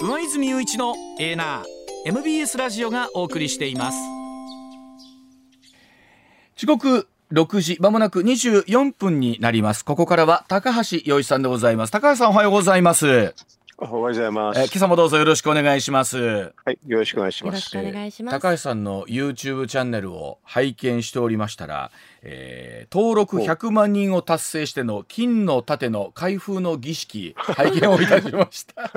上泉雄一のエーナー MBS ラジオがお送りしています。時刻6時まもなく24分になります。ここからは高橋洋一さんでございます。高橋さんおはようございます。おはようございます。え今朝もどうぞよろしくお願いします。はい、よろしくお願いします。よろしくお願いします。高橋さんの YouTube チャンネルを拝見しておりましたら、えー、登録100万人を達成しての金の盾の開封の儀式 拝見をいたしました。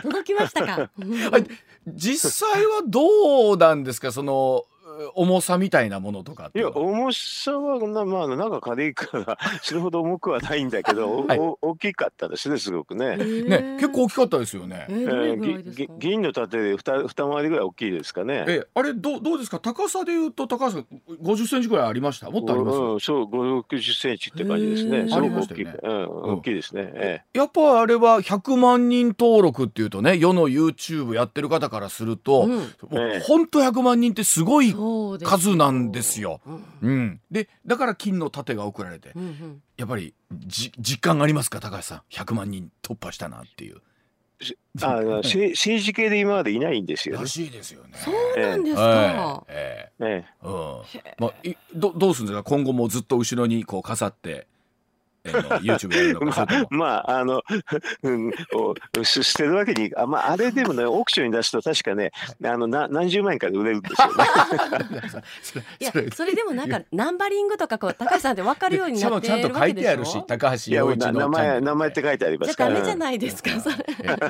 届きましたか？はい、実際はどうなんですか？その重さみたいなものとかいや重さはなまあなんか軽いからそれほど重くはないんだけど、はい、お大きかったですねすごくね。ね結構大きかったですよね。えー、銀の盾で二二回りぐらい大きいですかね。えあれどうどうですか？高さでいうと高さ五十センチぐらいありました？もっとあります？うん、そう五六十センチって感じですね。すごく大きい、ね、うん大きいですね。ええ、やっぱあれは百万人登録っていうとね世の YouTube やってる方からすると、本当百万人ってすごい数なんですよ。うん、でだから金の盾が送られて、うんうん、やっぱりじ実感がありますか？高橋さん。100万人突破したなっていう。あ 政治系で今までいないんですよ、ね、らしいですよね。そうなんですか。ええ。ええ。うん。まあいどどうするんですか？今後もずっと後ろにこう飾ってえー、YouTube やるのか まあ、まあ、あの、うん、捨てるわけに、あ,、まあ、あれでもね、オークションに出すと確かね、あのな何十万円かで売れるんですよね。いや、それでもなんか、ナンバリングとかこう、高橋さんって分かるようになってるわけでしょ？ちゃんと書いてあるし、高橋洋一の名前、名前って書いてありますから。じゃダメじゃないですか、それ。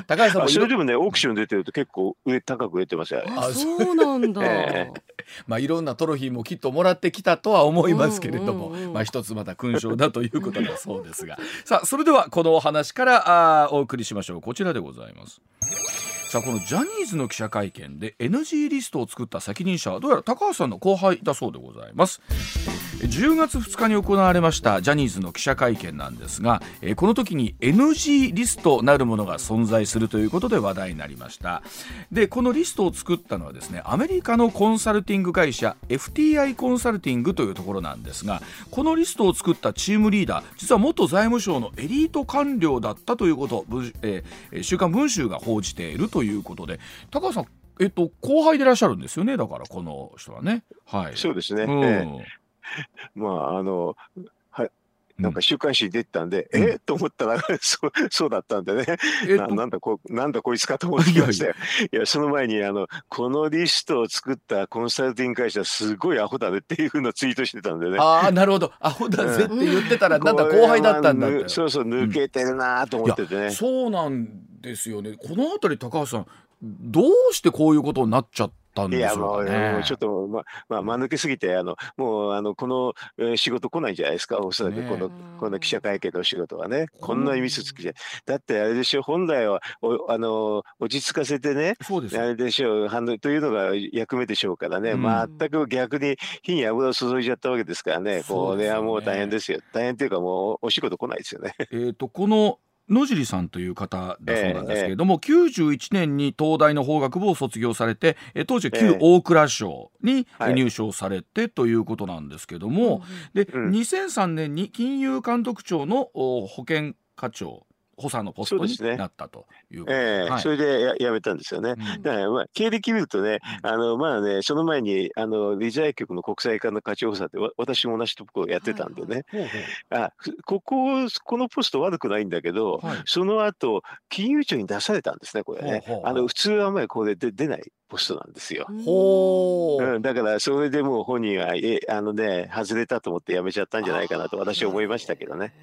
高橋さんもそれでもね、オークション出てると結構上高く売れてますよ。あ、そうなんだ。えーまあいろんなトロフィーもきっともらってきたとは思いますけれども、まあ一つまた勲章だということだそうですがさあそれではこのお話からあお送りしましょうこちらでございます。さあこのジャニーズの記者会見で NG リストを作った責任者はどうやら高橋さんの後輩だそうでございます。10月2日に行われましたジャニーズの記者会見なんですがこの時に NG リストなるものが存在するということで話題になりました。でこのリストを作ったのはですねアメリカのコンサルティング会社 FTI コンサルティングというところなんですがこのリストを作ったチームリーダー実は元財務省のエリート官僚だったということえー、週刊文春が報じているということで高橋さんえっと後輩でいらっしゃるんですよね？だからこの人はね。はい。そうですね、うん。えー、まああのはいなんか週刊誌に出てたんで、うん、えー、と思ったら そうそうだったんでね、えななんだこなんだこいつかと思ってきましたよ。いや。その前にあのこのリストを作ったコンサルティング会社すごいアホだねっていうふうなツイートしてたんでね。ああなるほど。アホだぜって言ってたら、うん、なんだ後輩だったんだって。そうそう抜けてるなと思っててね、うん、そうなんですよね。この辺り高橋さんどうしてこういうことになっちゃったんでしょうか、ね、いやもうちょっとままあ間抜けすぎてあのもうあのこの、えー、仕事来ないんじゃないですか。おそらくこの、ね、この記者会見の仕事はね。こんなにミスつきじゃ。だってあれでしょ本来はおあの落ち着かせてねあれでしょうというのが役目でしょうからね、うん、全く逆に火に油を注いじゃったわけですからね。これはもう大変ですよ。大変っていうかもうお仕事来ないですよね。えーとこの野尻さんという方だそうなんですけれども、えー、91年に東大の法学部を卒業されて当時旧大蔵省に入省されてということなんですけども、で、うん、2003年に金融監督庁の保険課長補佐のポストになったということで、ねえーはい、それでや辞めたんですよね。うん、だからまあ経歴見るとね、あのまあねその前にあの理財局の国際課の課長補佐って私も同じところやってたんでね、はいはい、あこここのポスト悪くないんだけど、はい、その後金融庁に出されたんですねこれね。あの普通はあんまりこれで出ないポストなんですよ。ほう。ん、だからそれでもう本人はえあのね外れたと思って辞めちゃったんじゃないかなと私は思いましたけどね。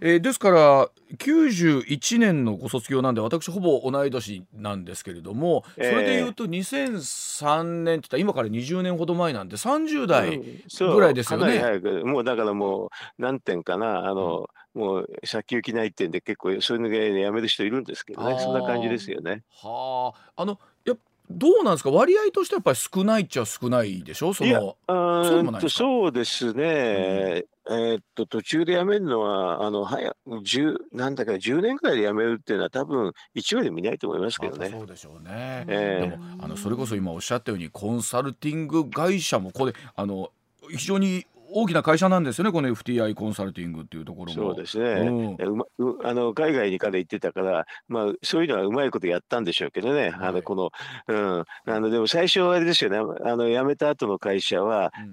えー、ですから91年のご卒業なんで私ほぼ同い年なんですけれどもそれでいうと2003年って言ったら今から20年ほど前なんで30代ぐらいですよね。うん、もうだからもう何点かなあの、もう先行きないってんで結構そういうのでやめる人いるんですけどね。そんな感じですよね。はあ。あのやどうなんですか？割合としてやっぱり少ないっちゃ少ないでしょ？そのそうそうですね、うん、えー、っと途中でやめるのはあの早10なんだか10年くらいでやめるっていうのは多分1割見ないと思いますけどね。そうでしょうね、えー、でもあのそれこそ今おっしゃったようにコンサルティング会社もこれあの非常に大きな会社なんですよねこの FTI コンサルティングっていうところも。そうですね、うん。うま、あの海外にから行ってたから、まあ、そういうのはうまいことやったんでしょうけどね、はい、あのこのうん、あのでも最初はあれですよね。あの辞めた後の会社は、うん、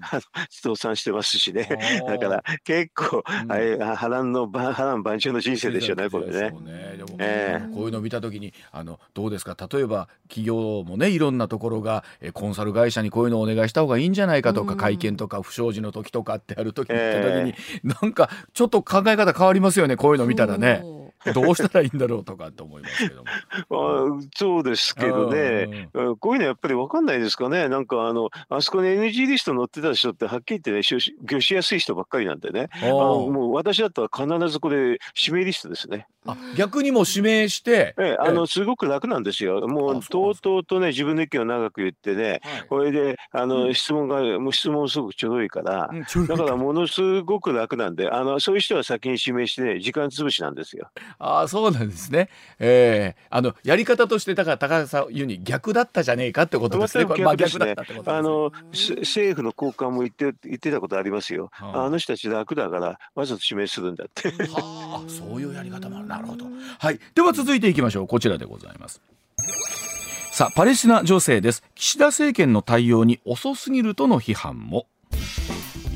倒産してますしね。だから結構、うん、あれ波乱の波乱万丈の人生でしょうね。これね。ねでも、えー、こういうのを見た時にあのどうですか？例えば企業もねいろんなところがえコンサル会社にこういうのをお願いした方がいいんじゃないかとか、会見とか不祥事の時とかってやる時にった時に、えー、なんかちょっと考え方変わりますよねこういうの見たらね。どうしたらいいんだろうとかって思いますけども。あそうですけどね、こういうのやっぱり分かんないですかね、なんかあの、あそこに NG リスト載ってた人って、はっきり言ってね、魚しやすい人ばっかりなんでね、あのもう私だったら必ずこれ、指名リストですね。あ逆にも指名して、ええ、あのすごく楽なんですよ。もうとうとうとね自分の意見を長く言ってね、はい、これであの、質問がもう質問すごくちょうどいいから、うん、だからものすごく楽なんで、あのそういう人は先に指名して、ね、時間潰しなんですよ。ああそうなんですね。ええー、あのやり方としてだから高橋さん言うに逆だったじゃねえかってことですね。まあ逆だったってこと、ね、あの政府の高官も言って言ってたことありますよ。はあ、あの人たち楽だからわざと指名するんだって。はあそういうやり方もあるなるほど。はい。では続いていきましょう。こちらでございます。さあ、パレスチナ情勢です。岸田政権の対応に遅すぎるとの批判も。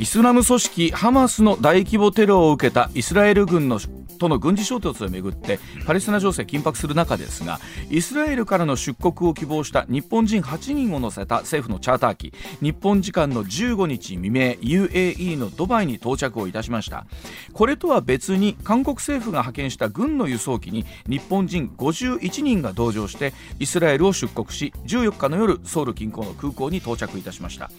イスラム組織ハマスの大規模テロを受けたイスラエル軍のとの軍事衝突をめぐってパレスチナ情勢緊迫する中ですがイスラエルからの出国を希望した日本人8人を乗せた政府のチャーター機日本時間の15日未明 UAE のドバイに到着をいたしました。これとは別に韓国政府が派遣した軍の輸送機に日本人51人が同乗してイスラエルを出国し14日の夜ソウル近郊の空港に到着いたしました。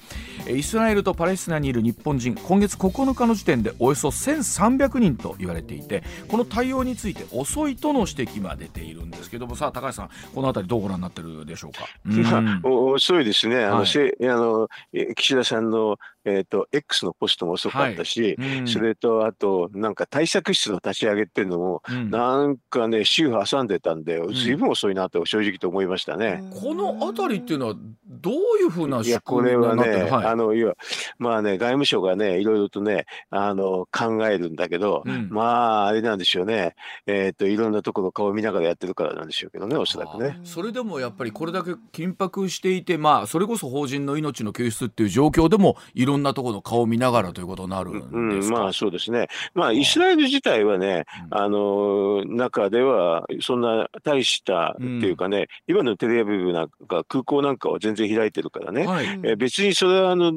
イスラエルとパレスチナにいる日本人今月9日の時点でおよそ1300人と言われていてこの対応について遅いとの指摘が出ているんですけどもさあ高橋さんこの辺りどうご覧になってるでしょうか？まあ、遅いですね。あの、はい、あの岸田さんのえーと、X のポストも遅かったし、はい。うん、それとあとなんか対策室の立ち上げっていうのも、うん、なんかね週挟んでたんでずいぶん遅いなと正直と思いましたね。この辺りっていうのはどういうふうな仕組みになってるいやこれはね、はい、あのいやまあね外務省がねいろいろとねあの考えるんだけど、うん、まああれなんでしょうね。えっ、ー、といろんなところ顔を見ながらやってるからなんでしょうけどねおそらくね。それでもやっぱりこれだけ緊迫していてまあそれこそ法人の命の救出っていう状況でもいろろんなところの顔を見ながらということになるんですか、うん、まあそうですね、まあ、イスラエル自体はね、うん、あの中ではそんな大したっていうかね、うん、今のテレアビブなんか空港なんかは全然開いてるからね、はい、え別にそれはあの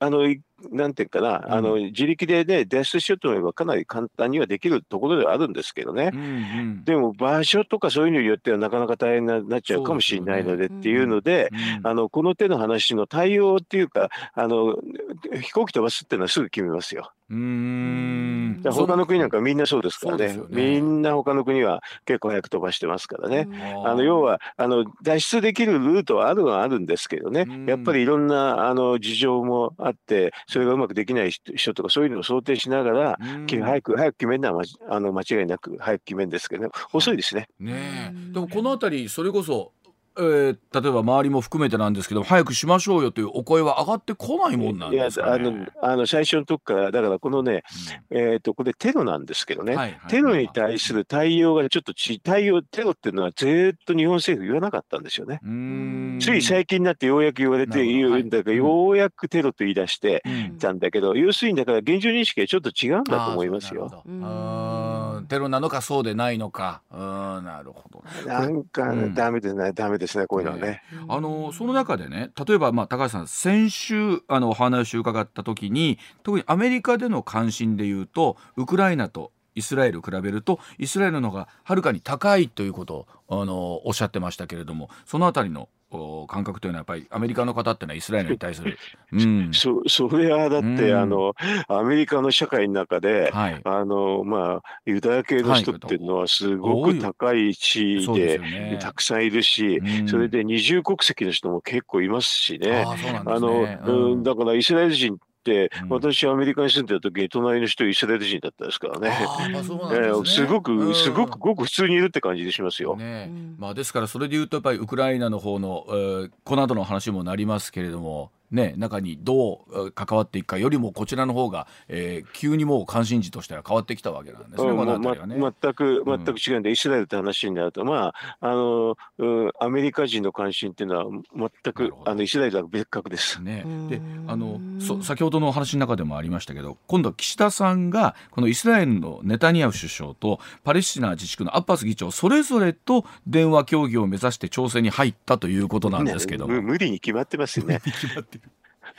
あのなんていうかな、うん、あの自力でね、脱出しようと思えばかなり簡単にはできるところではあるんですけどね、うんうん、でも場所とかそういうのによってはなかなか大変になっちゃうかもしれないのでっていうので、あのこの手の話の対応っていうか、あの飛行機飛ばすっていうのはすぐ決めますよ。うん。他の国なんかみんなそうですからね、ね、みんな他の国は結構早く飛ばしてますからね、あの要はあの脱出できるルートはあるはあるんですけどね、やっぱりいろんなあの事情もあって、それがうまくできない人とか、そういうのを想定しながら、早く早く決めるのはあの間違いなく早く決めるんですけど、ね、遅いですね。ねでもこの辺りそれこそえー、例えば周りも含めてなんですけど早くしましょうよというお声は上がってこないもんなんですか、ね、いやあのあの最初のとこからだからこのね、うん、えとこれテロなんですけどね、はいはい、テロに対する対応がちょっとち対応テロっていうのはずっと日本政府言わなかったんですよね。つい最近になってようやく言われて言うんだけど、はい、ようやくテロと言い出してたんだけど、うん、要するにだから現状認識はちょっと違うんだと思いますよ。テロなのかそうでないのか。うんなるほど。なんか、ね、ダメですねダメですねこういうのはね。あのその中でね例えばまあ高橋さん先週あのお話を伺った時に特にアメリカでの関心でいうとウクライナとイスラエル比べるとイスラエルの方がはるかに高いということをあのおっしゃってましたけれどもその辺りの感覚というのはやっぱりアメリカの方ってのはイスラエルに対する、うん、そそれはだって、うん、あのアメリカの社会の中で、はい、あのまあユダヤ系の人っていうのはすごく高い地位で、ね、たくさんいるし、うん、それで二重国籍の人も結構いますしね。あ、の、うん、だからイスラエル人、うん、私アメリカに住んでた時隣の人イスラエル人だったですからね。すごくすごくごく普通にいるって感じでしますよ。ね、まあですからそれで言うとやっぱりウクライナの方の、えー、この後の話もなりますけれどもね、中にどう関わっていくかよりもこちらの方が、えー、急にもう関心事としては変わってきたわけなんですね。まま、全く全く違うんで、うん、イスラエルって話になると、まああのアメリカ人の関心っていうのは全くあのイスラエルは別格です。ね、であのそ先ほどのお話の中でもありましたけど今度は岸田さんがこのイスラエルのネタニヤフ首相とパレスチナ自治区のアッバス議長それぞれと電話協議を目指して調整に入ったということなんですけども、ね、無理に決まってますよね。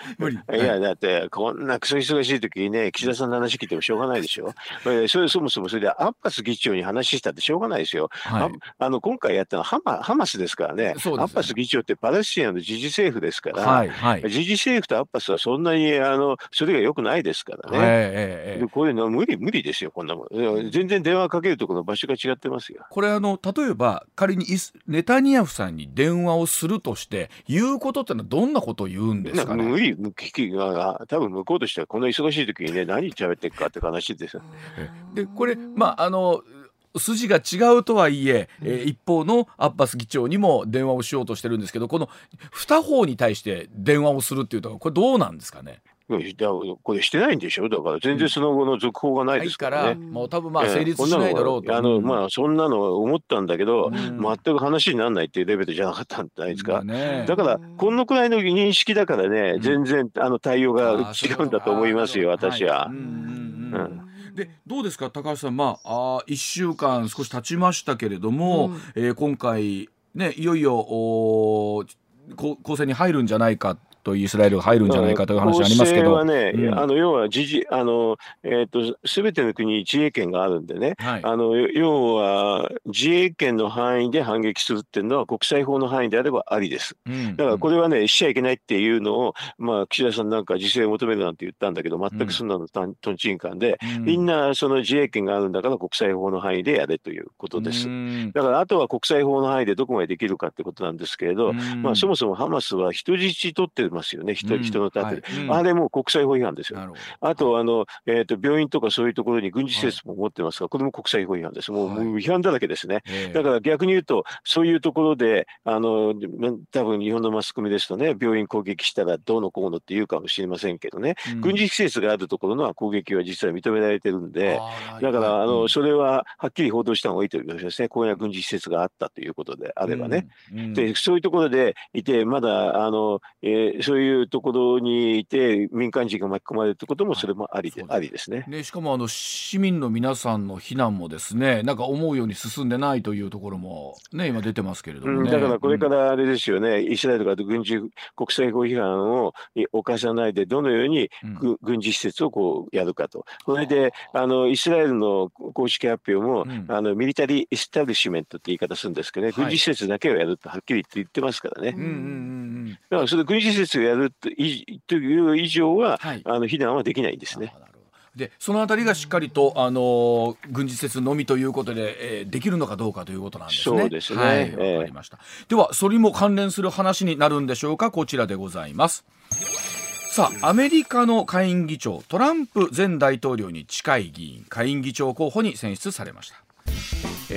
無理。いや、だって、こんなクソ忙しい時にね、岸田さんの話聞いてもしょうがないでしょ。えそれそもそもそれでアッバス議長に話したってしょうがないですよ。はい、ああの今回やったのはハマハマスですからね、ねアッバス議長ってパレスチナの自治政府ですから、はいはい、自治政府とアッバスはそんなにあのそれがよくないですからね。えー、これの無理、無理ですよ、こんなもん。全然電話かけるところの場所が違ってますよ。これあの、例えば仮にネタニヤフさんに電話をするとして、言うことってのはどんなことを言うんですかね？無理、聞きがが、多分向こうとしてはこんな忙しい時にね、何喋っていくかって話ですよ。で、これ、まあ、あの、筋が違うとはいええー、一方のアッバス議長にも電話をしようとしてるんですけどこの二方に対して電話をするっていうとこれどうなんですかね？これしてないんでしょ？だから全然その後の続報がないですからね。もう多分まあ成立しないだろうと。あのまあそんなの思ったんだけど、全く話にならないっていうレベルじゃなかったんじゃないですか。だからこのくらいの認識だからね、全然あの対応が違うんだと思いますよ、私は。でどうですか高橋さん、まあ、あ1週間少し経ちましたけれども、うん、えー、今回、ね、いよいよお構成に入るんじゃないかとイスラエルが入るんじゃないかという話ありますけど。はね、うん、あの要は自治あのえっ、ー、とすべての国に自衛権があるんでね、はい、あの要は自衛権の範囲で反撃するっていうのは国際法の範囲であればありです。うん、だからこれはねしちゃいけないっていうのをまあ岸田さんなんか自制を求めるなんて言ったんだけど全くそんなのとんちんかんで、うん、みんなその自衛権があるんだから国際法の範囲でやれということです。だからあとは国際法の範囲でどこまでできるかってことなんですけれど、まあそもそもハマスは人質取ってますよね、人,、人の立て、はい。うん、あれも国際法違反ですよ。あとあの、えーと、病院とかそういうところに軍事施設も持ってますが、はい、これも国際法違反です。もう,、もう違反だらけですね。だから逆に言うと、そういうところで、あの多分日本のマスコミですとね、病院攻撃したらどうのこうのって言うかもしれませんけどね、うん、軍事施設があるところの攻撃は実は認められてるんで、だからあの、それははっきり報道した方がいいということですね、こういう軍事施設があったということであればね。でそういうところでいて、まだあの、えー、そういうところにいて民間人が巻き込まれるということもそれもありで,、ありですね。ねしかもあの市民の皆さんの避難もですねなんか思うように進んでないというところもね今出てますけれども、ねうん、だからこれからあれですよね、うん、イスラエルが軍事国際法違反を犯さないでどのように、うん、軍事施設をこうやるかと。それであのイスラエルの公式発表も、あの military establishment って言い方するんですけどね、軍事施設だけをやるとはっきり言ってますからね。だからそれ軍事施設をやるとという以上は、はい、あの避難はできないんですね。でそのあたりがしっかりと、あの軍事施設のみということで、えー、できるのかどうかということなんですね。そうですね。はい、わかりました。では、それも関連する話になるんでしょうか、こちらでございます。さあ、アメリカの下院議長、トランプ前大統領に近い議員、下院議長候補に選出されました。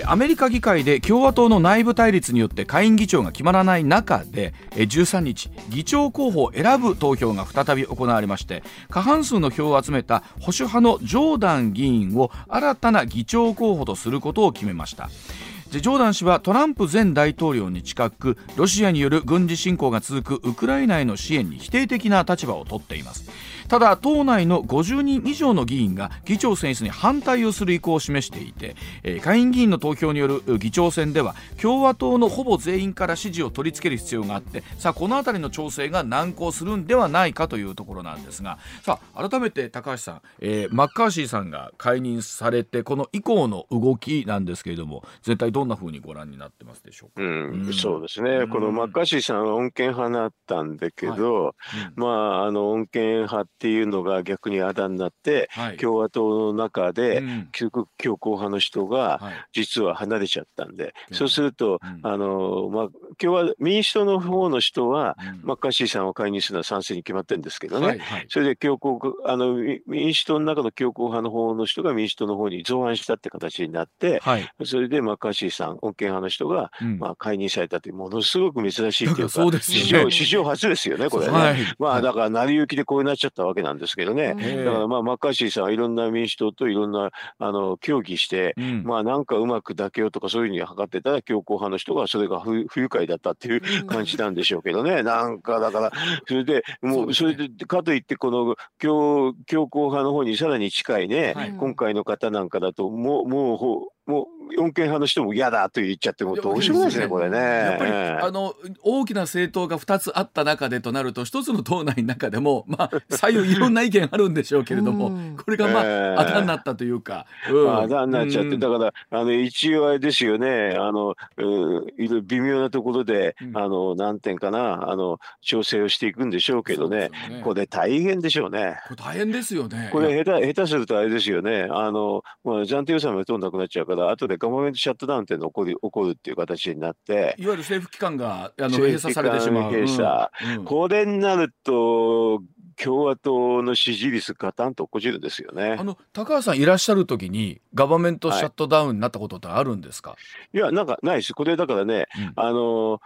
アメリカ議会で共和党の内部対立によって下院議長が決まらない中で13日議長候補を選ぶ投票が再び行われまして過半数の票を集めた保守派のジョーダン議員を新たな議長候補とすることを決めました。ジョーダン氏はトランプ前大統領に近くロシアによる軍事侵攻が続くウクライナへの支援に否定的な立場をとっています。ただ党内の50人以上の議員が議長選出に反対をする意向を示していて、えー、下院議員の投票による議長選では共和党のほぼ全員から支持を取り付ける必要があってさあこの辺りの調整が難航するんではないかというところなんですがさあ改めて高橋さん、えー、マッカーシーさんが解任されてこの以降の動きなんですけれども全体どんなふうにご覧になってますでしょうか、うん、うん、そうですね、このマッカーシーさんは穏健派だったんだけど、はい。うん、まああの穏健派っていうのが逆にあだになって、はい、共和党の中で、うん、強硬派の人が実は離れちゃったんで、はい、そうすると、うん、あのまあ、共和民主党の方の人は、うん、マッカーシーさんを解任するのは賛成に決まってるんですけどね、はいはい、それで強硬あの民主党の中の強硬派の方の人が民主党の方に造反したって形になって、はい、それでマッカーシーさん穏健派の人が、うん、まあ、解任されたというものすごく珍しいというか そうです、ね、史上初ですよねこれね、はい、まあだから成り行きでこうなっちゃったわけなんですけどね、だからまあマッカーシーさんはいろんな民主党といろんなあの協議して、うん、まあなんかうまく妥協とかそういうふうに図ってたら強硬派の人がそれが不不愉快だったっていう感じなんでしょうけどね、なんかだからそれでもうそれでかといってこの強強硬派の方にさらに近いね、はい、今回の方なんかだともうもうもう四権派の人も嫌だと言っちゃってもどうしようもないですねこれね。やっぱり、あの大きな政党が2つあった中でとなると一つの党内の中でもまあ左右いろんな意見あるんでしょうけれども、これがまあ、えー、あだになったというか。うん、あだになっちゃって、だからあの一応あれですよね。あの、うん、いろいろ微妙なところで、うん、あの何点かなあの調整をしていくんでしょうけどね、ね、これ大変でしょうね。これ大変ですよね。これ下手下手するとあれですよね。あの、まあ、暫定予算もほとんどなくなっちゃうから後でガバメントシャットダウンっていうの起こる起こるっていう形になっていわゆる政府機関があの閉鎖されてしまう。閉鎖、うん、これになると共和党の支持率ガタンと落ちるんですよね。あの高橋さんいらっしゃる時にガバメントシャットダウンになったことってあるんですか？はい、いやなんかないです。これだからね、うん、あの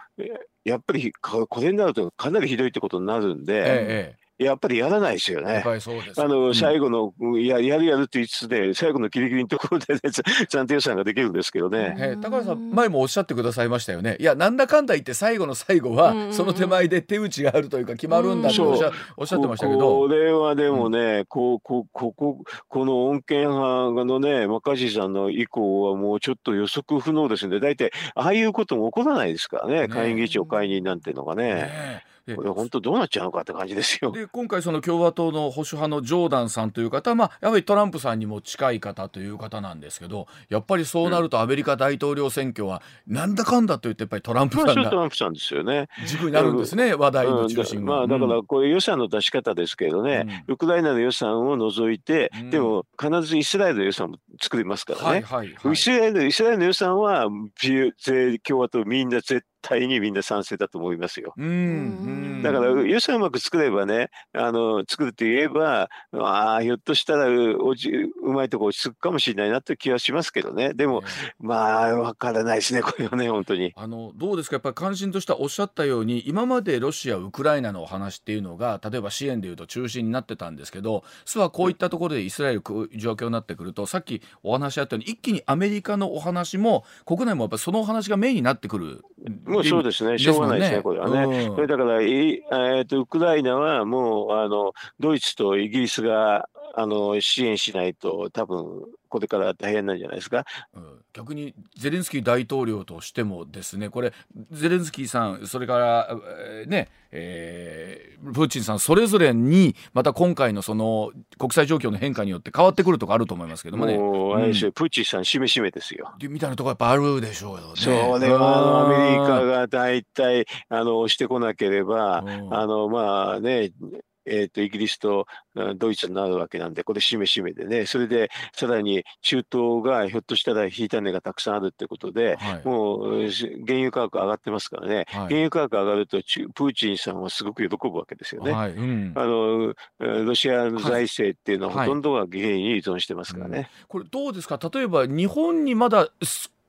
やっぱりこれになるとかなりひどいってことになるんで。ええやっぱりやらないですよね。あの、最後の、うん、ややるやるって言いつつで、最後のギリギリのところで、ね、暫定予算ができるんですけどね。えー、高橋さん、前もおっしゃってくださいましたよね。いや、なんだかんだ言って最後の最後は、その手前で手打ちがあるというか決まるんだっておっしゃ,、おっしゃってましたけど。これはでもね、うん、こう、ここ、こ、この穏健派のね、マカジーさんの以降はもうちょっと予測不能ですんで、大体、ああいうことも起こらないですからね、ね下院議長解任なんていうのがね。ねこれ本当どうなっちゃうのかって感じですよ。で今回その共和党の保守派のジョーダンさんという方は、まあ、やはりトランプさんにも近い方という方なんですけどやっぱりそうなるとアメリカ大統領選挙はなんだかんだと言ってやっぱりトランプさんが、トランプさんですよね。軸になるんですね、話題の中心が、まあ、だからこれ予算の出し方ですけどね、ウクライナの予算を除いて、でも必ずイスラエルの予算も作りますからね、はいはいはい、イスラエルイスラエルの予算は共和党みんな絶対にみんな賛成だと思いますよ。だから予算うまく作ればねあの作ると言えばあひょっとしたらおじうまいとこ落ち着くかもしれないなという気はしますけどね。でも、まあわからないですねこれはね本当に。あのどうですか？やっぱり関心としてはおっしゃったように今までロシアウクライナのお話っていうのが例えば支援でいうと中心になってたんですけど実はこういったところでイスラエル状況になってくるとさっきお話あったように一気にアメリカのお話も国内もやっぱそのお話がメインになってくるもうそうですね、しょうがないですね、これはね。それだから、えー、とウクライナはもうあのドイツとイギリスがあの支援しないと、多分これから大変なんじゃないですか、うん、逆にゼレンスキー大統領としてもですねこれゼレンスキーさんそれから、えー、ね、えー、プーチンさんそれぞれにまた今回のその国際状況の変化によって変わってくるとこあると思いますけどもね。もうん、プーチンさんしめしめですよ。みたいなところやっぱあるでしょうよね。それはアメリカが大体あの押してこなければ、あのまあねえーと、イギリスとドイツになるわけなんで、これ、しめしめでね、それでさらに中東がひょっとしたら引いた値がたくさんあるってことで、はい、もう原油価格上がってますからね、はい、原油価格上がると、プーチンさんはすごく喜ぶわけですよね。はい。うん、あのロシアの財政っていうのは、ほとんどが原油に依存してますからね。うん、これどうですか？例えば日本にまだ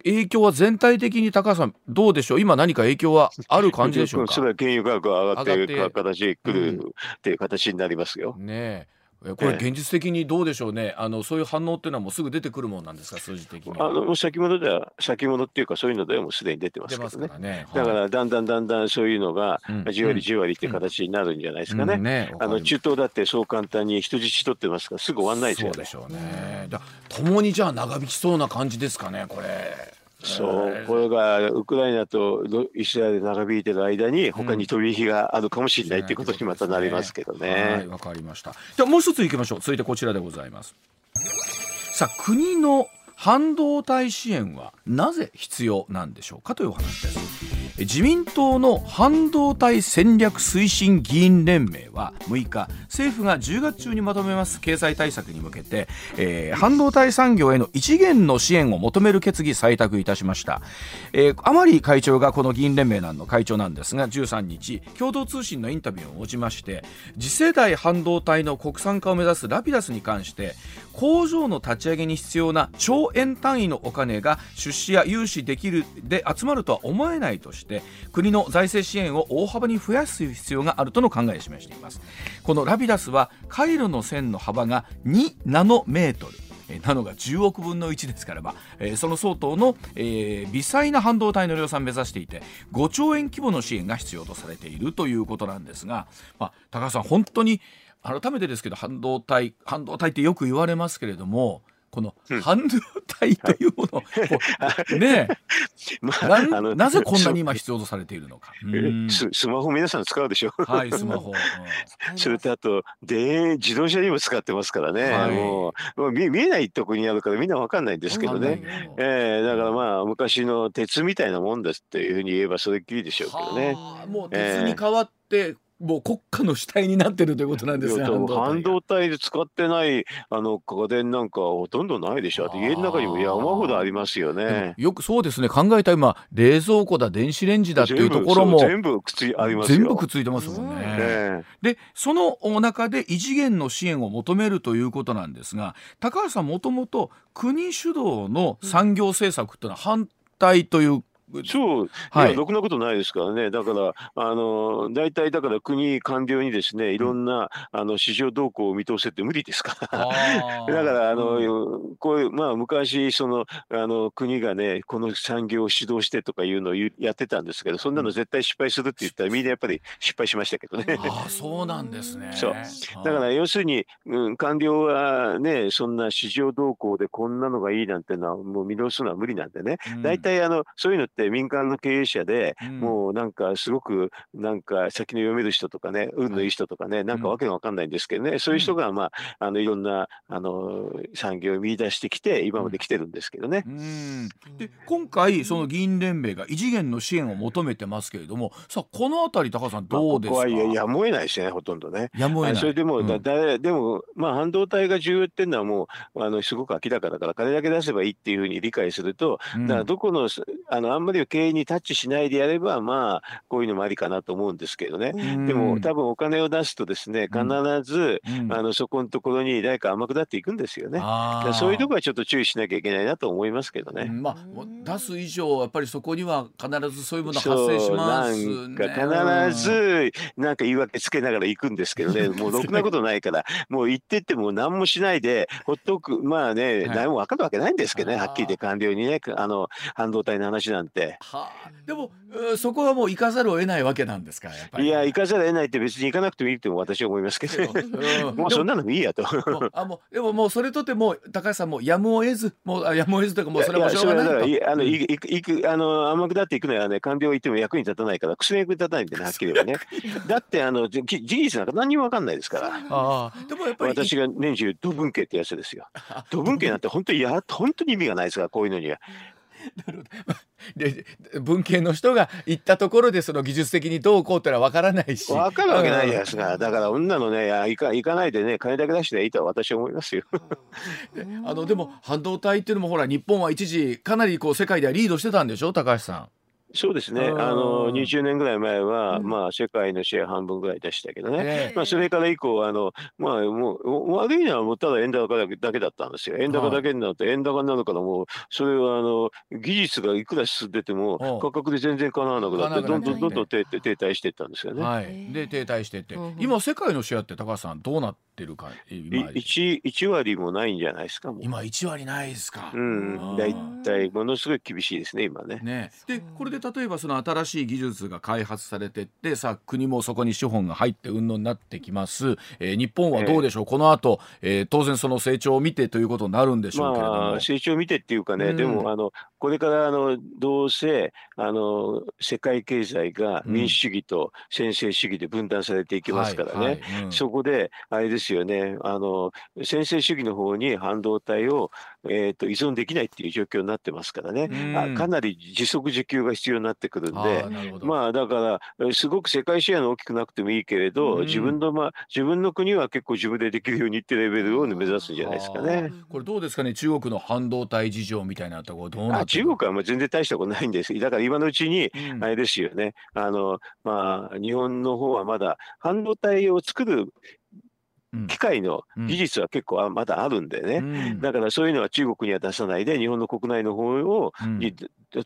影響は全体的に高橋さんどうでしょう？今何か影響はある感じでしょうか？それは原油価格が上がっている形でくるっていう形になりますよ。ねこれ現実的にどうでしょうね、あのそういう反応っていうのはもうすぐ出てくるもんなんですか？数字的に。あの先物では先物っていうかそういうのではもうすでに出てますけどね、ね。はい、だからだんだんだんだんそういうのがじわりじわりっていう形になるんじゃないですかね。うん。うん。ね、あの中東だってそう簡単に人質取ってますからすぐ終わんないですよね。そうでしょうね。共にじゃあ長引きそうな感じですかねこれそう、これがウクライナとイスラエルで長引いてる間に、他に飛び火があるかもしれないということにまたなりますけどね。はい、わかりました。じゃあもう一ついきましょう。続いてこちらでございます。さあ、国の半導体支援はなぜ必要なんでしょうかというお話です。自民党の半導体戦略推進議員連盟は6日政府が10月中にまとめます経済対策に向けて、えー、半導体産業への一元の支援を求める決議採択いたしました、えー、甘利会長がこの議員連盟の会長なんですが13日共同通信のインタビューを応じまして次世代半導体の国産化を目指すラピダスに関して工場の立ち上げに必要な超兆円単位のお金が出資や融資できるで集まるとは思えないとして国の財政支援を大幅に増やす必要があるとの考えを示していますこのラビダスは回路の線の幅が2ナノメートル。なのが10億分の1ですからば、えー、その相当の、えー、微細な半導体の量産を目指していて5兆円規模の支援が必要とされているということなんですが、まあ、高橋さん本当に改めてですけど半導体半導体ってよく言われますけれどもこの半導体というもの、うん、ね まあ、ななぜこんなに今必要とされているのか。ススマホ皆さん使うでしょ？はい、スマホ。うん、それとあとで自動車にも使ってますからね。はい、もう見見えないとこにあるからみんなわかんないんですけどね。えー、だからまあ昔の鉄みたいなもんですっていうふうに言えばそれっきりでしょうけどね。もう鉄に変わって、えーもう国家の主体になってるということなんですね。半導体で使ってないあの家電なんかほとんどないでしょ。家の中にも山ほどありますよね。よくそうですね。考えた今冷蔵庫だ電子レンジだっていうところも全部くっついあります全部くっついてますもんね。でその中で異次元の支援を求めるということなんですが、高橋さんもともと国主導の産業政策っていうのは反対というそう、はい、ろくなことないですからね、だから、あの大体だから国、官僚にですね、いろんな、あの市場動向を見通せって無理ですから、だからあの、うん、こういう、まあ、昔そのあの、国がね、この産業を指導してとかいうのをやってたんですけど、そんなの絶対失敗するって言ったら、みんなやっぱり失敗しましたけどね。あそうなんですね。そう。だから要するに、うん、官僚はね、そんな市場動向でこんなのがいいなんてのは、もう見通すのは無理なんでね、大体、あのそういうのって民間の経営者で、うん、もうなんかすごくなんか先の読める人とかね運のいい人とかね、なんかわけが分かんないんですけどね、うん、そういう人がまああのいろんなあの産業を見出してきて今まで来てるんですけどね。で今回その議員連盟が異次元の支援を求めてますけれどもさあこの辺り高橋さんどうですか、まあ、ここはやむを得ないですねほとんどね。やむを得ない。それでも、だだでもまあ半導体が重要っていうのはもうあのすごく明らかだから金だけ出せばいいっていうふうに理解すると、だからどこのあのあんまり経営にタッチしないでやれば、まあ、こういうのもありかなと思うんですけどね。でも、多分お金を出すとですね、必ず、あの、そこのところに誰か天下っていくんですよね。そういうところはちょっず注意しなきゃいけないなと思いますけどね。まあ、出す以上、やっぱりそこには必ずそういうもの発生します、ね、なんか必ず、なんか言い訳つけながら行くんですけどね、もうろくなことないから、もう行ってっても何もしないで、ほっとく、まあね、何も分かるわけないんですけどね、はっきり言って官僚にね、あの、半導体の話なんて。はあ、でも、そこはもう行かざるを得ないわけなんですかいや行かざるを得ないって別に行かなくてもいいっても私は思いますけど、う。ん、もうそんなのいいやと。あもうでももうそれとても高橋さんもやむを得ずもうやむを得ずというかもうそれはしょうがないと。あの、行くあの甘くだって行くのはね官僚行っても役に立たないから薬役に立たないんでねはっきり言えばね。だってあの事実なんか何にも分かんないですから。あでもやっぱり私が年中土文系ってやつですよ。土文系なんて本当にや本当に意味がないですからこういうのには。で文系の人が行ったところでその技術的にどうこうってのは分からないし。分かるわけないじゃないですかだから女のね行か行かないでね金だけ出していいとは私は思いますよ。あのでも半導体っていうのもほら日本は一時かなりこう世界ではリードしてたんでしょ高橋さん。そうですね、あの20年ぐらい前は、うん、まあ、世界のシェア半分ぐらいでしたけどね、え。ー、まあ、それから以降、あのまあ、もう悪いのはもうただ円高だけだけだったんですよ、円高だけになると、円高になるからもう、それはあの技術がいくら進んでても、価格で全然かなわなくなって、どんどんどんどん停滞していったんですよね。はい、で、停滞していって、今、世界のシェアって高橋さん、どうなってるか、今 1, 1割もないんじゃないですか、今、1割ないですか。うん、大体、ものすごい厳しいですね、今ね。ねで、これで例えば、その新しい技術が開発されてってさあ国もそこに資本が入って運動になってきます、えー、日本はどうでしょう、えー、この後、えー、当然その成長を見てということになるんでしょうけれども、まあ、成長を見てっていうかね、うん、でもあのこれからあのどうせあの世界経済が民主主義と専制主義で分断されていきますからね、そこであれですよねあの専制主義の方に半導体を、えーと、依存できないっていう状況になってますからね、あかなり自足自給が必要になってくるんでまあだからすごく世界シェアの大きくなくてもいいけれど、自分のまあ自分の国は結構自分でできるようにってレベルを目指すんじゃないですかね。これどうですかね？中国の半導体事情みたいなところどうな中国はもう全然大したことないんです。だから今のうちに、あれですよね、あのまあ、日本の方はまだ半導体を作る機械の技術は結構まだあるんでね、だからそういうのは中国には出さないで日本の国内の方を、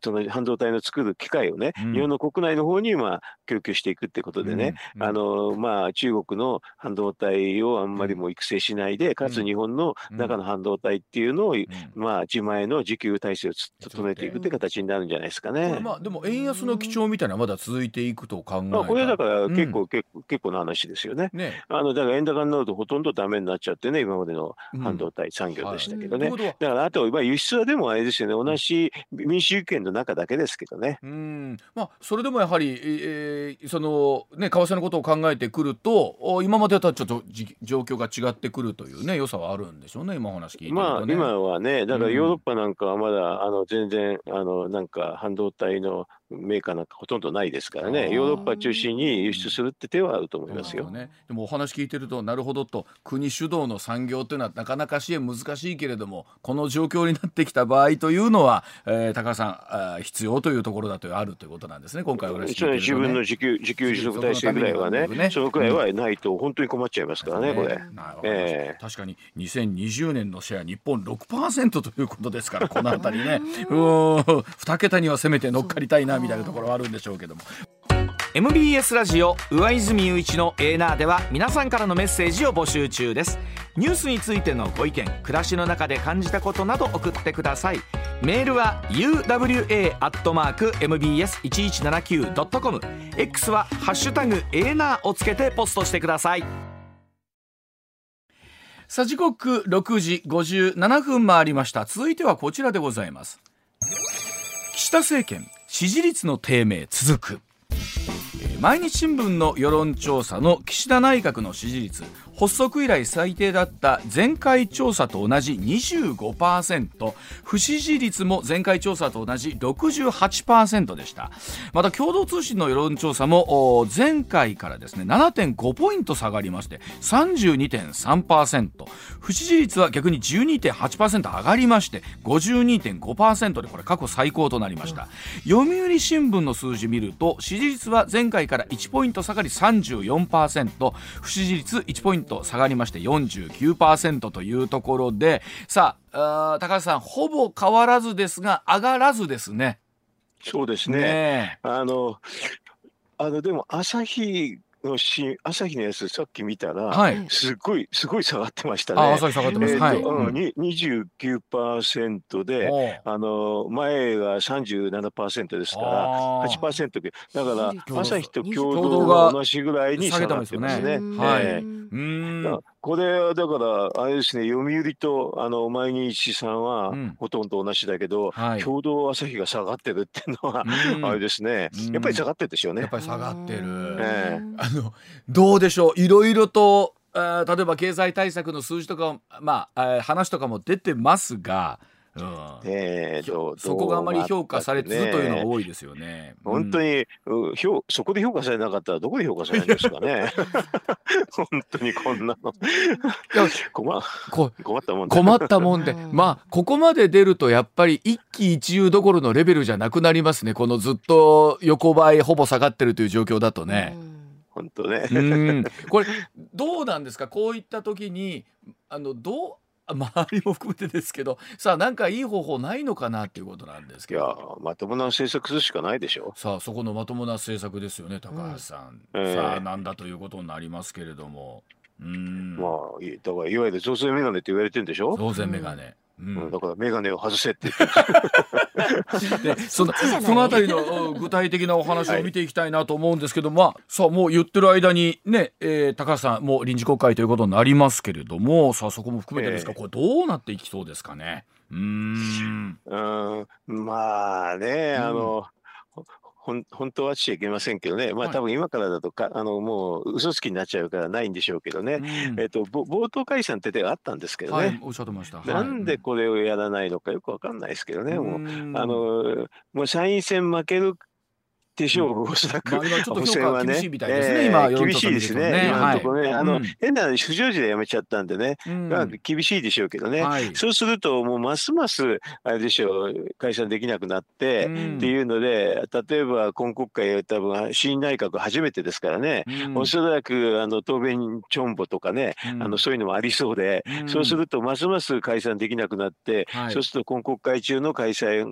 その半導体の作る機械をね、日本の国内の方にまあ供給していくってことでね、あのまあ、中国の半導体をあんまりも育成しないで、かつ日本の中の半導体っていうのを、まあ、自前の需給体制を整えていくって形になるんじゃないですかね。まあ、でも円安の基調みたいなまだ続いていくと考えまあ、これだから結構、結構結構な話ですよね。ね。あのだから円高になるとほとんどダメになっちゃってね今までの半導体産業でしたけどね、はい、だからあと、まあ、輸出はでもあれですよね。同じ民主主義権の中だけですけどね。うん。まあ、それでもやはり、えー、そのね為替のことを考えてくると今までとはちょっと状況が違ってくるというね良さはあるんでしょうね今お話聞いてね、まあ今はねだからヨーロッパなんかはまだ、うん、あの全然あのなんか半導体のメーカーなんかほとんどないですからね、ヨーロッパ中心に輸出するって手はあると思いますよ。ね、でもお話聞いてると、なるほどと、国主導の産業というのはなかなか支援難しいけれども、この状況になってきた場合というのは、えー、高橋さんあ、必要というところだとあるということなんですね、今回お話聞いてると、ね、自分の自給自給自足体制ぐらいはね、ねそのくらいはないと本当に困っちゃいますからね、これ。えー、確かに2020年のシェア、日本6%ということですから、このあたりね、うん、2桁にはせめて乗っかりたいなみたいなところはあるんでしょうけども。MBS ラジオ上泉雄一のエーナーでは皆さんからのメッセージを募集中です。ニュースについてのご意見暮らしの中で感じたことなど送ってください。メールは uwa.mbs1179.com X はハッシュタグエーナーをつけてポストしてください。さあ時刻6時57分回りました。続いてはこちらでございます。岸田政権支持率の低迷続く。毎日新聞の世論調査の岸田内閣の支持率。発足以来最低だった前回調査と同じ25%不支持率も前回調査と同じ68%でした。また共同通信の世論調査も前回からですね7.5ポイント下がりまして32.3%不支持率は逆に12.8%上がりまして52.5%でこれ過去最高となりました、読売新聞の数字見ると支持率は前回から1ポイント下がり34%不支持率1ポイントント下がりまして49%というところでさあ高橋さんほぼ変わらずですが上がらずですね。そうですね。ねあのあのでも朝日のし朝日のやつさっき見たら、はい、すごいすごい下がってましたね。あ朝日下がってます。えー、はい。うん、二十九パーセントで、あの前が三十七パーセントですから八パーセントだから朝日と共同が同じぐらいに下がってますね。はい。うんこれはだからあれですね読売とあの毎日さんはほとんど同じだけど、はい、共同朝日が下がってるっていうのは、あれですねやっぱり下がってるでしょうね。やっぱり下がってる。えー、あのどうでしょう？いろいろとあ例えば経済対策の数字とかまあ話とかも出てますが。うんえー、そこがあまり評価されずというのが多いですよね。本当に、うん、評そこで評価されなかったらどこで評価されるんですかね。本当にこんなの。困困ったもんで。困ったもんで、まあここまで出るとやっぱり一喜一憂どころのレベルじゃなくなりますね。このずっと横ばいほぼ下がってるという状況だとね。本当ね。これどうなんですか？こういった時にあのどう周りも含めてですけどさあなんかいい方法ないのかなっていうことなんですけど。まともな政策するしかないでしょ。さあそこのまともな政策ですよね高橋さん、うん、さあなんだということになりますけれども。うん。まあだからいわゆる増税メガネって言われてるんでしょ。増税メガネ、うん、だから眼鏡を外せって でそのそのあたりの具体的なお話を見ていきたいなと思うんですけど、はい、まあさあもう言ってる間にね、えー、高橋さんもう臨時国会ということになりますけれどもさあそこも含めてですか、えー、これどうなっていきそうですかね。うん。うん。まあねあの、うん本当はしちゃいけませんけどね、まあ、多分今からだとか、あのもう嘘つきになっちゃうからないんでしょうけどね、うん、えっと、冒頭解散って手があったんですけどね、はい、おっしゃってました、なんでこれをやらないのかよくわかんないですけどね、もう。あのもう参院選負けるでしょう、おそらく。まあ、今ちょっと評価厳しいみたいですね、今、厳しいですね、今のところね。あの、変な不祥事で辞めちゃったんでね、厳しいでしょうけどね。そうすると、もうますます、あれでしょう、解散できなくなって、っていうので、例えば今国会、多分新内閣初めてですからね、おそらくあの答弁チョンボとかね、あのそういうのもありそうで、そうすると、ますます解散できなくなって、そうすると今国会中の開催、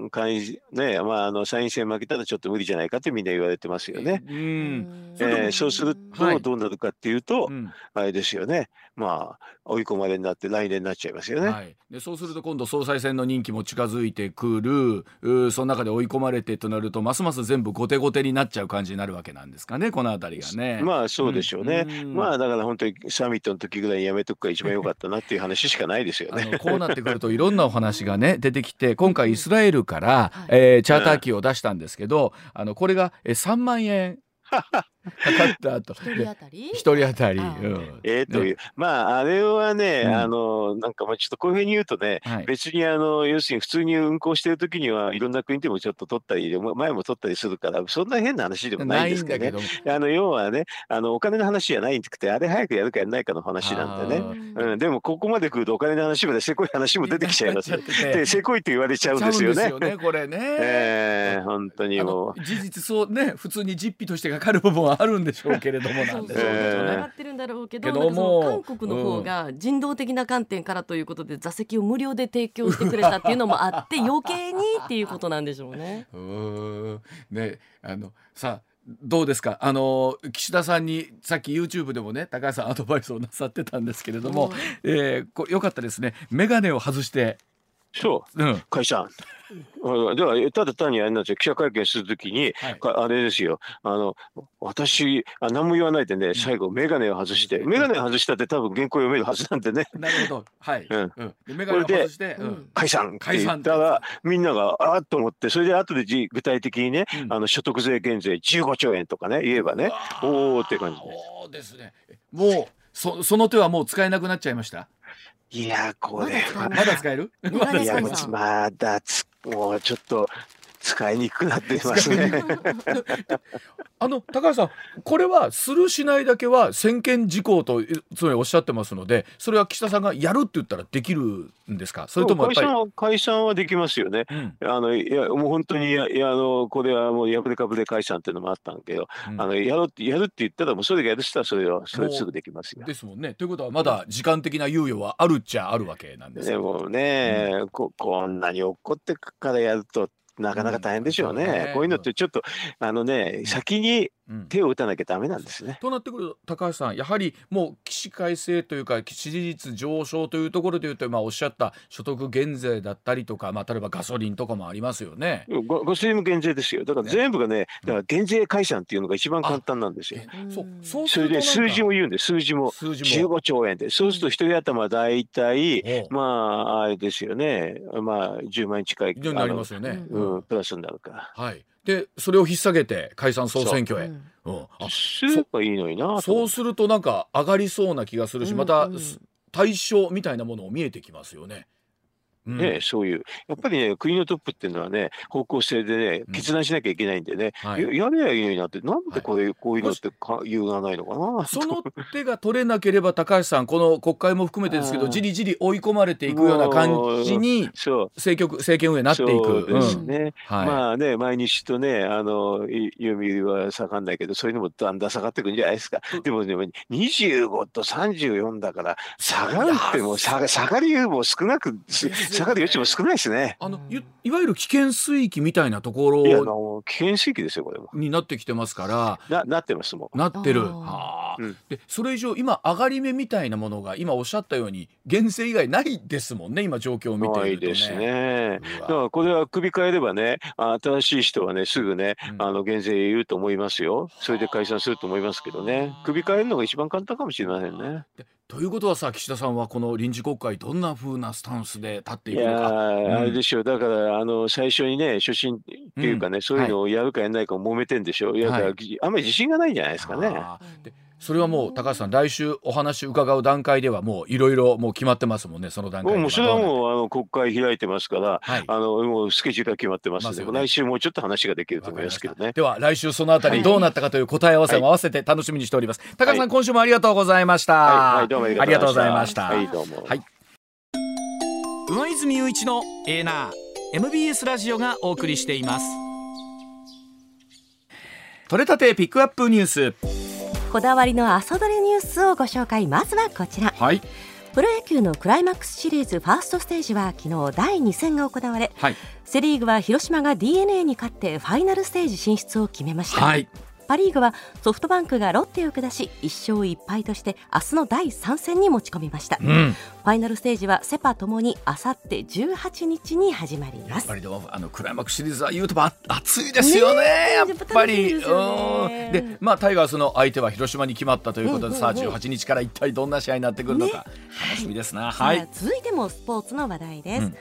ね、まあ、あの参院選負けたらちょっと無理じゃないかってみんな言われてますよね。うんえー、そうするとどうなるかっていうと、はい、あれですよねまあ追い込まれになって来年になっちゃいますよね。はい、でそうすると今度総裁選の任期も近づいてくるうその中で追い込まれてとなるとますます全部後手後手になっちゃう感じになるわけなんですかねこの辺りがね。まあそうでしょうね。うん、まあだから本当にサミットの時ぐらいやめとくが一番良かったなっていう話しかないですよね。こうなってくるといろんなお話がね出てきて今回イスラエルから、えー、チャーター機を出したんですけど、あのこれが3万円かかった後一人当たり？一人当たり、うん、えー、という、ね、まああれはね、うん、あのなんかまあちょっとこういうふうに言うとね、はい、別にあの要するに普通に運行してる時にはいろんな国でもちょっと取ったり前も取ったりするからそんな変な話でもないんですけどね。あの要はねあのお金の話じゃないんくてあれ早くやるかやらないかの話なんでね、うん、でもここまで来るとお金の話までせこい話も出てきちゃいます でせこいって言われちゃうんですよね。よねこれね。えー、本当にもう。事実そうね普通に実費としてかかる部分はあるんでしょうけれどもなんでしょうね。がってるんだろうけど、けども韓国の方が人道的な観点からということで、座席を無料で提供してくれたっていうのもあって 余計にっていうことなんでしょうね。うん。ねあのさどうですか？あの岸田さんにさっき YouTube でもね高橋さんアドバイスをなさってたんですけれども、えー、こよかったですね。眼鏡を外してそう、うん、解散。ではただ単にあれなんですよ。記者会見するときに、はい、あれですよ。あの私あ何も言わないでね最後眼鏡を外して。眼鏡外したって多分原稿読めるはずなんでね。なるほど。はい、うん。うん、眼鏡を外して、うん、解散って言ったらみんながあっと思ってそれで後で具体的にね、うん、あの所得税減税15兆円とかね言えばねおおって感じで。そうですね。もうそその手はもう使えなくなっちゃいました？いや、これは。まだ使える？いや、まだつ、もうちょっと、使いにくくなっていますね。あの高橋さんこれはするしないだけは専権事項とつまりおっしゃってますのでそれは岸田さんがやるって言ったらできるんですか？それとも解散は解散はできますよね。うん、あのいやもう本当にいやいやあのこれはもうやぶれかぶれ解散っていうのもあったんだけど、うん、あのやろやるって言ったらもうそれがやるしたらそれはそれすぐできますよ。ですもんね。ということはまだ時間的な猶予はあるっちゃあるわけなんですでもね、うん、ここんなに怒ってからやるとなかなか大変でしょうね。うん、ね。こういうのってちょっとあのね先に手を打たなきゃダメなんですね。となってくる高橋さんやはりもう起死回生というか支持率上昇というところでいうと、まあ、おっしゃった所得減税だったりとか、まあ、例えばガソリンとかもありますよね。ガソリンも減税ですよ。だから全部がね、だから減税解散っていうのが一番簡単なんですよ。そうそれで数字も言うんで数字も。数字も。15兆円で。そうすると一人頭大体、まああれですよね。まあ10万円近いになりますよね、うん、プラスになるか。ら。はいでそれを引っ提げて解散総選挙へ。う。うん、あすればいいのになそうするとなんか上がりそうな気がするし、また対象みたいなものを見えてきますよね。ね、そういう、やっぱりね、国のトップっていうのはね、方向性でね、決断しなきゃいけないんでね、うんはい、やればいいのになって、なんでこれ、はい、こういうのってか言わないのかな？その手が取れなければ、高橋さん、この国会も含めてですけど、じりじり追い込まれていくような感じに、政局政権運営になっていく。そうですね。うん。はい、まあね、毎日とね、あの、読売は下がんないけど、そういうのもだんだん下がっていくんじゃないですか。でもね、25と34だから、下がるっても下が、下がりも少なく、下がる余地も少ないですね。あのいいわゆる危険水域みたいなところいや危険水域ですよこれもになってきてますから。ななってますもん。なってる。はあ、うん、でそれ以上今上がり目みたいなものが今おっしゃったように減税以外ないですもんね今状況を見ていると、ね、ですね。だからこれは首変えればね新しい人はねすぐね、うん、あの減税言うと思いますよ。それで解散すると思いますけどね。首変えるのが一番簡単かもしれませんね。ということはさ岸田さんはこの臨時国会どんなふうなスタンスで立っていくのか。いや、あれでしょう。だからあの最初にね初心っていうかね、うん、そういうのをやるかやらないか揉めてんでしょう、いやだから、あんまり自信がないんじゃないですかね。でそれはもう高橋さん来週お話伺う段階ではもういろいろもう決まってますもんねその段階もうそれはもうあの国会開いてますから、はい、あのもうスケジュールが決まってますので、ね、来週もうちょっと話ができると思いますけどね。では来週そのあたりどうなったかという答え合わせも合わせて楽しみにしております、はい、高橋さん、今週もありがとうございました、はい、はい、どうもありがとうございました。はいどうも。はい。上泉雄一のエーナー MBS ラジオがお送りしています。取れたてピックアップニュースこだわりの朝どれニュースをご紹介。まずはこちら、はい、プロ野球のクライマックスシリーズファーストステージは昨日第2戦が行われ、はい、セ・リーグは広島が d n a に勝ってファイナルステージ進出を決めました、はい、パ・リーグはソフトバンクがロッテを下し1勝1敗として明日の第3戦に持ち込みました、うん、ファイナルステージはセ・パともにあさって18日に始まります。やっぱりでもあのクライマックスシリーズは言うと熱いですよね、ね、やっぱり。で、ね、でまあタイガースの相手は広島に決まったということで、うんうんうん、さあ18日から一体どんな試合になってくるのか、ね、楽しみですな、はい、続いてもスポーツの話題です、うん、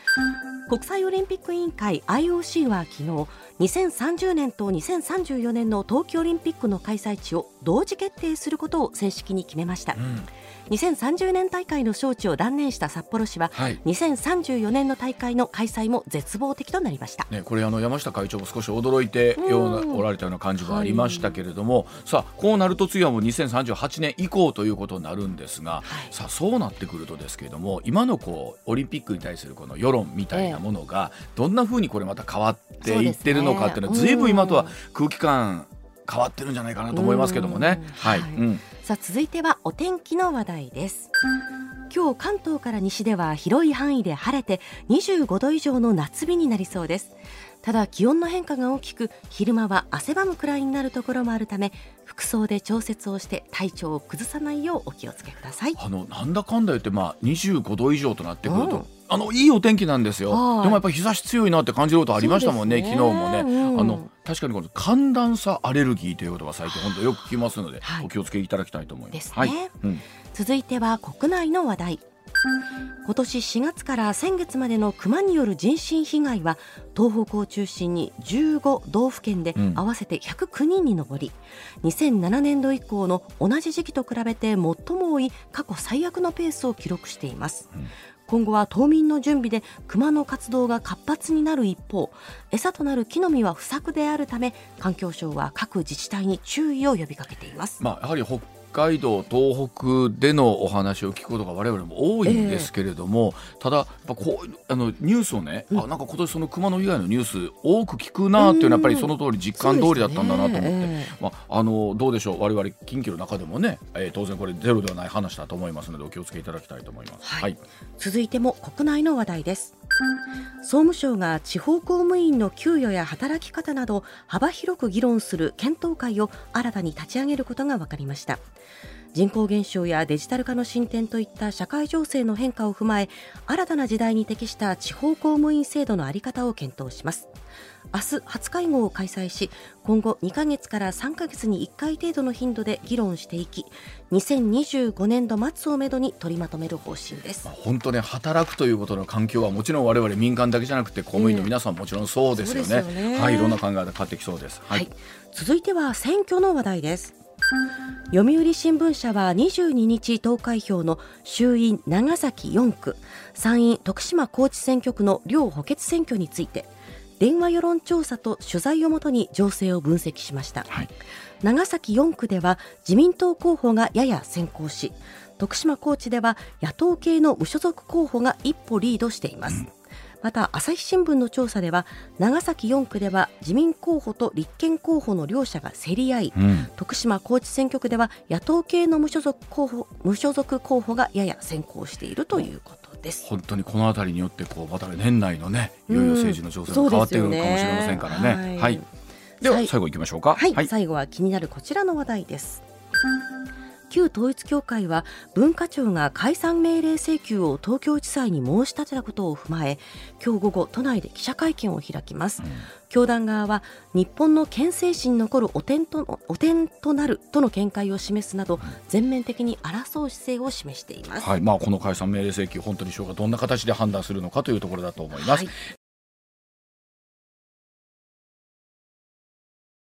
国際オリンピック委員会 IOC は昨日2030年と2034年の冬季オリンピックの開催地を同時決定することを正式に決めました、うん。2030年大会の招致を断念した札幌市は、はい、2034年の大会の開催も絶望的となりました、ね、これあの山下会長も少し驚いてようなおられたような感じもありましたけれども、はい、さあこうなると次はもう2038年以降ということになるんですが、はい、さあそうなってくるとですけれども今のこうオリンピックに対するこの世論みたいなものがどんなふうにこれまた変わっていってるのかっていうのはずいぶん今とは空気感変わってるんじゃないかなと思いますけどもね。はい、うんさあ続いてはお天気の話題です。今日関東から西では広い範囲で晴れて25度以上の夏日になりそうです。ただ気温の変化が大きく昼間は汗ばむくらいになるところもあるため服装で調節をして体調を崩さないようお気をつけください。あのなんだかんだ言ってまあ25度以上となってくると、うん。あのいいお天気なんですよ。でもやっぱり日差し強いなって感じることありましたもんね。ね。昨日もね、うん、あの確かにこの寒暖差アレルギーということが最近本当よく聞きますので、はい、お気をつけいただきたいと思います。すね、はい、うん、続いては国内の話題。今年4月から先月までのクマによる人身被害は東北を中心に15道府県で合わせて109人に上り、うん、2007年度以降の同じ時期と比べて最も多い過去最悪のペースを記録しています。うん今後は冬眠の準備で熊の活動が活発になる一方餌となる木の実は不作であるため環境省は各自治体に注意を呼びかけています。まあ、やはり北海道東北でのお話を聞くことが我々も多いんですけれども、えー、ただこうあのニュースをね、うん、あなんか今年その熊の被害のニュース多く聞くなっていうのはやっぱりその通り実感通りだったんだなと思って、ねまあ、あのどうでしょう。我々近畿の中でもね、えー、当然これゼロではない話だと思いますのでお気をつけいただきたいと思います。はい、はい、続いても国内の話題です。総務省が地方公務員の給与や働き方など幅広く議論する検討会を新たに立ち上げることが分かりました人口減少やデジタル化の進展といった社会情勢の変化を踏まえ新たな時代に適した地方公務員制度の在り方を検討します。明日初会合を開催し今後2ヶ月から3ヶ月に1回程度の頻度で議論していき2025年度末をめどに取りまとめる方針です。本当に働くということの環境はもちろん我々民間だけじゃなくて公務員の皆さんもちろんそうですよね。えーよね、はいいろんな考え方変わってきそうです、はい、はい、続いては選挙の話題です読売新聞社は22日投開票の衆院長崎4区参院徳島高知選挙区の両補欠選挙について電話世論調査と取材をもとに情勢を分析しました、はい、長崎4区では自民党候補がやや先行し徳島高知では野党系の無所属候補が一歩リードしています、うんまた朝日新聞の調査では長崎4区では自民候補と立憲候補の両者が競り合い、うん、徳島高知選挙区では野党系の無所属候補無所属候補がやや先行しているということです。本当にこの辺りによってこうまた年内のねいよいよ政治の情勢も変わってくるかもしれませんからね。ねはい、では最後いきましょうか、はい、はい、最後は気になるこちらの話題です。旧統一教会は文化庁が解散命令請求を東京地裁に申し立てたことを踏まえ今日午後都内で記者会見を開きます、うん、教団側は日本の憲政史に残る汚点と汚点となるとの見解を示すなど全面的に争う姿勢を示しています、はいまあ、この解散命令請求本当に省がどん。な形で判断するのかというところだと思います、はい、